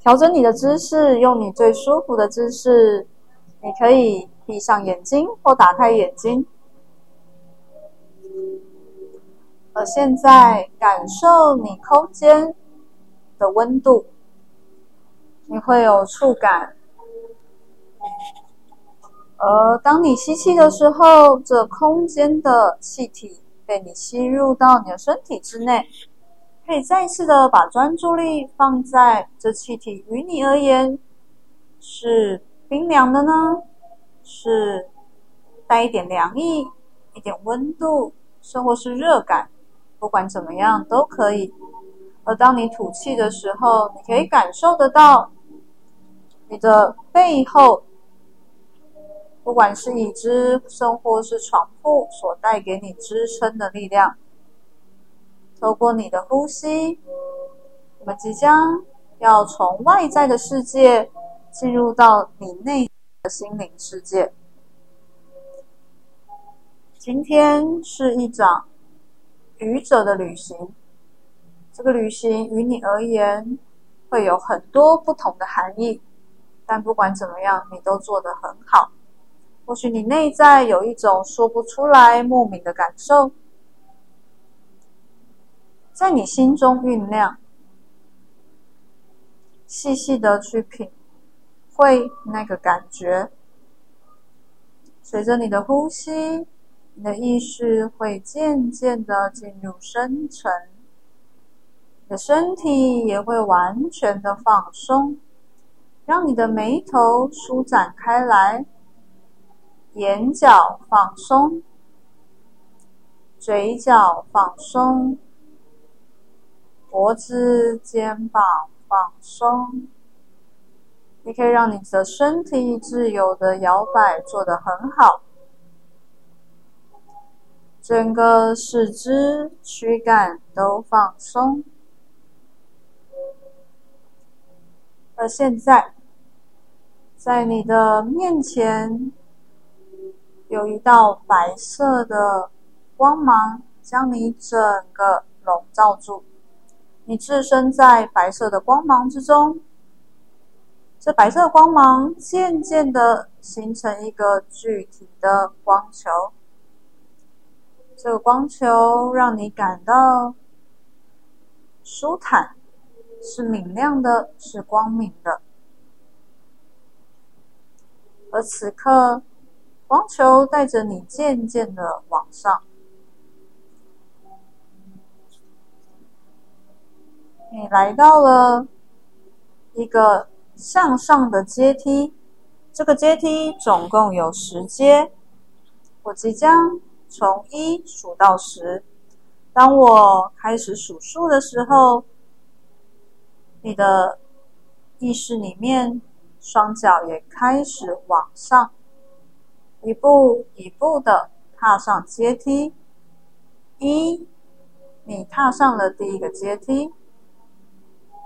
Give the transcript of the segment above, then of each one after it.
调整你的姿势，用你最舒服的姿势。你可以闭上眼睛或打开眼睛。而现在，感受你空间的温度，你会有触感。而当你吸气的时候，这空间的气体被你吸入到你的身体之内。可以再一次的把专注力放在这气体于你而言是冰凉的呢，是带一点凉意、一点温度，甚或是热感。不管怎么样都可以。而当你吐气的时候，你可以感受得到你的背后，不管是椅子，甚或是床铺所带给你支撑的力量。透过你的呼吸，我们即将要从外在的世界进入到你内的心灵世界。今天是一场。愚者的旅行，这个旅行于你而言会有很多不同的含义，但不管怎么样，你都做得很好。或许你内在有一种说不出来、莫名的感受，在你心中酝酿，细细的去品会那个感觉，随着你的呼吸。你的意识会渐渐的进入深沉，你的身体也会完全的放松，让你的眉头舒展开来，眼角放松，嘴角放松，脖子、肩膀放松。你可以让你的身体自由的摇摆，做得很好。整个四肢、躯干都放松，而现在，在你的面前有一道白色的光芒，将你整个笼罩住。你置身在白色的光芒之中，这白色光芒渐渐的形成一个具体的光球。这个光球让你感到舒坦，是明亮的，是光明的。而此刻，光球带着你渐渐的往上，你来到了一个向上的阶梯。这个阶梯总共有十阶，我即将。从一数到十，当我开始数数的时候，你的意识里面双脚也开始往上，一步一步的踏上阶梯。一，你踏上了第一个阶梯。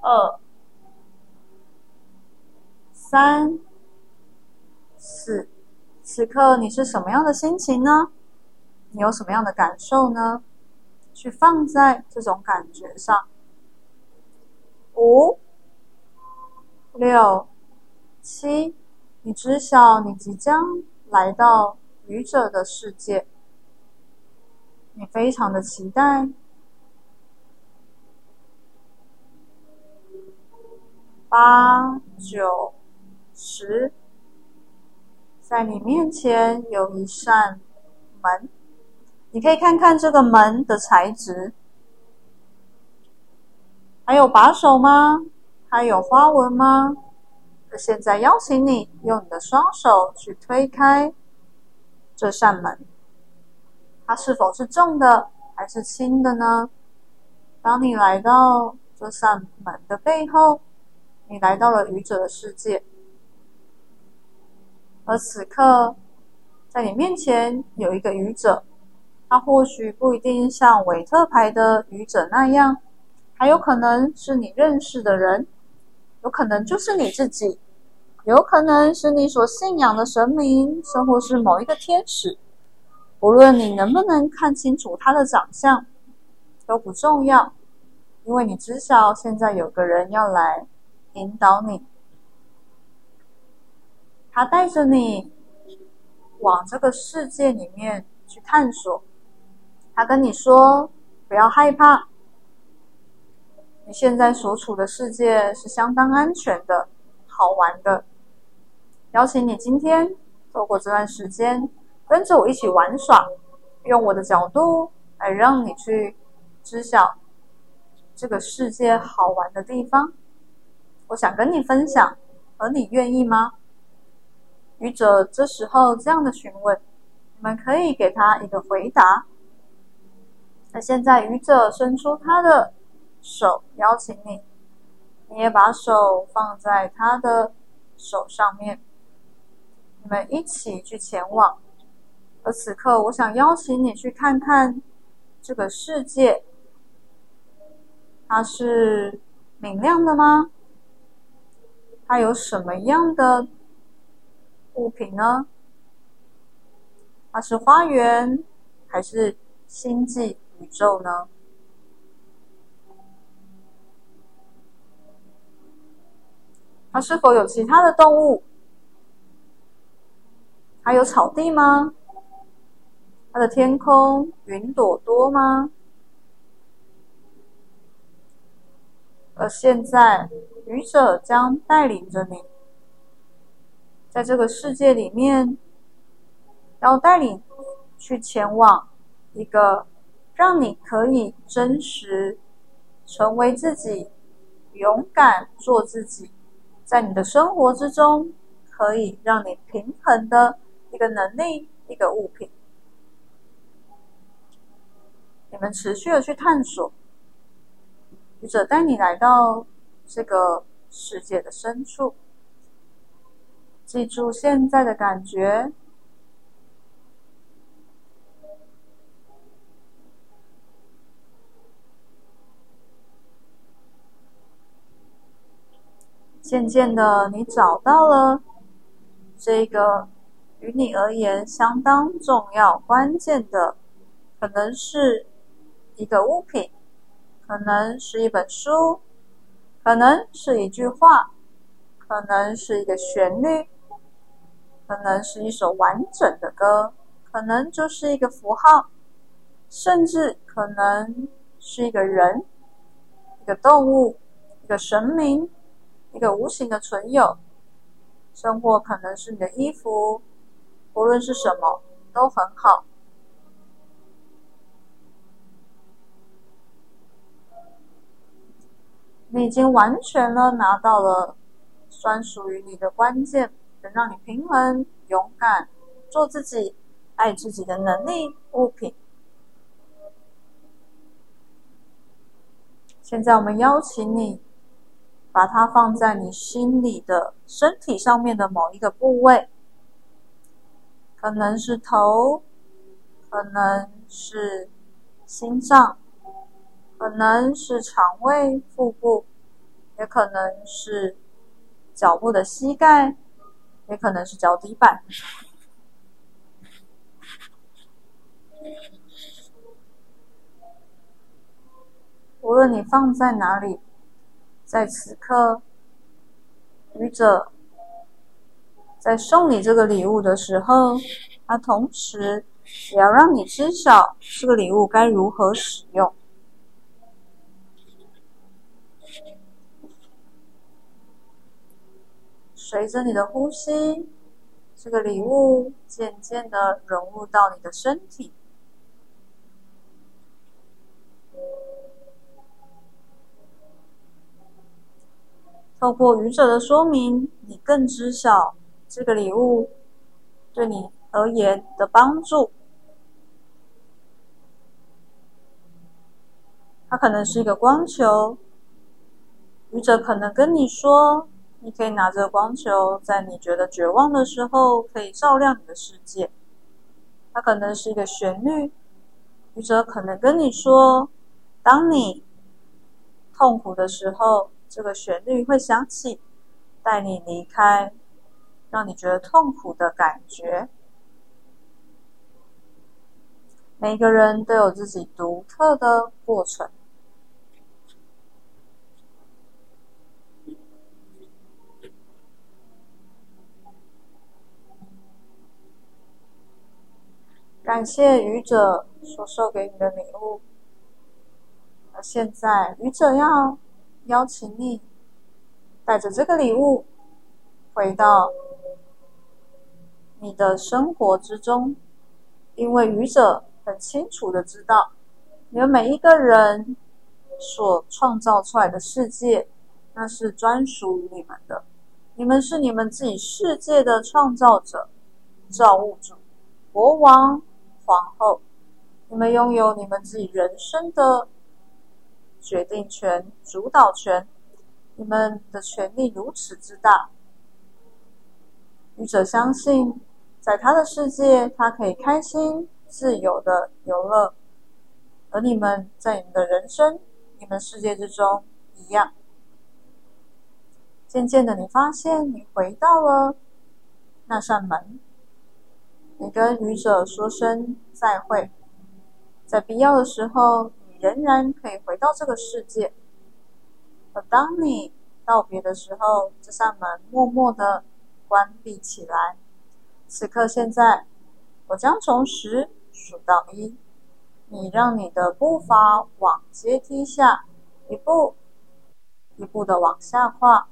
二，三，四，此刻你是什么样的心情呢？你有什么样的感受呢？去放在这种感觉上。五、六、七，你知晓你即将来到愚者的世界，你非常的期待。八、九、十，在你面前有一扇门。你可以看看这个门的材质，还有把手吗？还有花纹吗？现在邀请你用你的双手去推开这扇门，它是否是重的还是轻的呢？当你来到这扇门的背后，你来到了愚者的世界，而此刻在你面前有一个愚者。他或许不一定像韦特牌的愚者那样，还有可能是你认识的人，有可能就是你自己，有可能是你所信仰的神明，甚或是某一个天使。无论你能不能看清楚他的长相，都不重要，因为你知晓现在有个人要来引导你，他带着你往这个世界里面去探索。他跟你说：“不要害怕，你现在所处的世界是相当安全的、好玩的。邀请你今天透过这段时间，跟着我一起玩耍，用我的角度来让你去知晓这个世界好玩的地方。我想跟你分享，而你愿意吗？”愚者这时候这样的询问，你们可以给他一个回答。那现在，愚者伸出他的手，邀请你，你也把手放在他的手上面，你们一起去前往。而此刻，我想邀请你去看看这个世界，它是明亮的吗？它有什么样的物品呢？它是花园还是星际？宇宙呢？它是否有其他的动物？还有草地吗？它的天空云朵多吗？而现在，愚者将带领着你，在这个世界里面，要带领去前往一个。让你可以真实成为自己，勇敢做自己，在你的生活之中可以让你平衡的一个能力，一个物品。你们持续的去探索，愚者带你来到这个世界的深处，记住现在的感觉。渐渐的，你找到了这个与你而言相当重要、关键的，可能是一个物品，可能是一本书，可能是一句话，可能是一个旋律，可能是一首完整的歌，可能就是一个符号，甚至可能是一个人、一个动物、一个神明。一个无形的存有，生活可能是你的衣服，无论是什么都很好。你已经完全了拿到了专属于你的关键，能让你平衡、勇敢、做自己、爱自己的能力物品。现在我们邀请你。把它放在你心里的身体上面的某一个部位，可能是头，可能是心脏，可能是肠胃、腹部，也可能是脚部的膝盖，也可能是脚底板。无论你放在哪里。在此刻，愚者在送你这个礼物的时候，他同时也要让你知晓这个礼物该如何使用。随着你的呼吸，这个礼物渐渐的融入到你的身体。透过愚者的说明，你更知晓这个礼物对你而言的帮助。它可能是一个光球，愚者可能跟你说，你可以拿着光球，在你觉得绝望的时候，可以照亮你的世界。它可能是一个旋律，愚者可能跟你说，当你痛苦的时候。这个旋律会响起，带你离开，让你觉得痛苦的感觉。每个人都有自己独特的过程。感谢愚者所授给你的礼物。而现在，愚者要邀请你带着这个礼物回到你的生活之中，因为愚者很清楚的知道，你们每一个人所创造出来的世界，那是专属于你们的。你们是你们自己世界的创造者、造物主、国王、皇后。你们拥有你们自己人生的决定权、主导权。你们的权力如此之大，愚者相信，在他的世界，他可以开心、自由的游乐，而你们在你们的人生、你们世界之中一样。渐渐的，你发现你回到了那扇门，你跟愚者说声再会，在必要的时候，你仍然可以回到这个世界。而当你道别的时候，这扇门默默的关闭起来。此刻，现在，我将从十数到一，你让你的步伐往阶梯下一步一步的往下跨。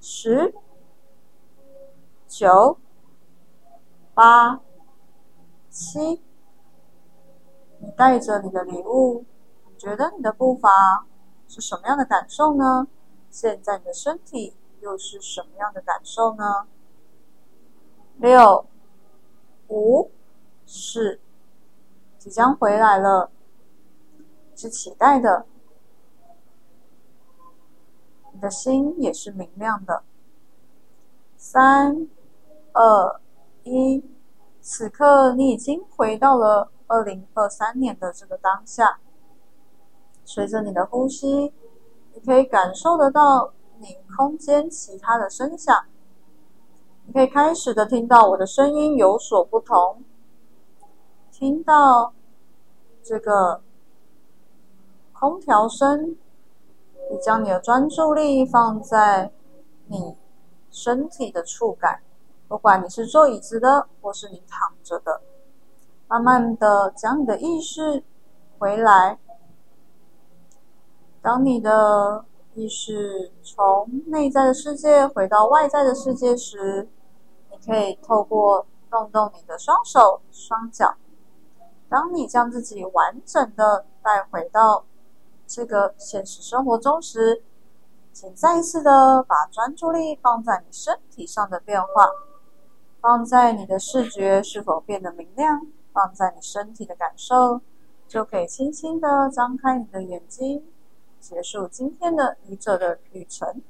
十、九、八、七，你带着你的礼物，你觉得你的步伐是什么样的感受呢？现在你的身体又是什么样的感受呢？六、五、四，即将回来了，是期待的。你的心也是明亮的。三、二、一，此刻你已经回到了二零二三年的这个当下。随着你的呼吸，你可以感受得到你空间其他的声响。你可以开始的听到我的声音有所不同，听到这个空调声。你将你的专注力放在你身体的触感，不管你是坐椅子的，或是你躺着的，慢慢的将你的意识回来。当你的意识从内在的世界回到外在的世界时，你可以透过动动你的双手、双脚。当你将自己完整的带回到。这个现实生活中时，请再一次的把专注力放在你身体上的变化，放在你的视觉是否变得明亮，放在你身体的感受，就可以轻轻的张开你的眼睛，结束今天的愚者的旅程。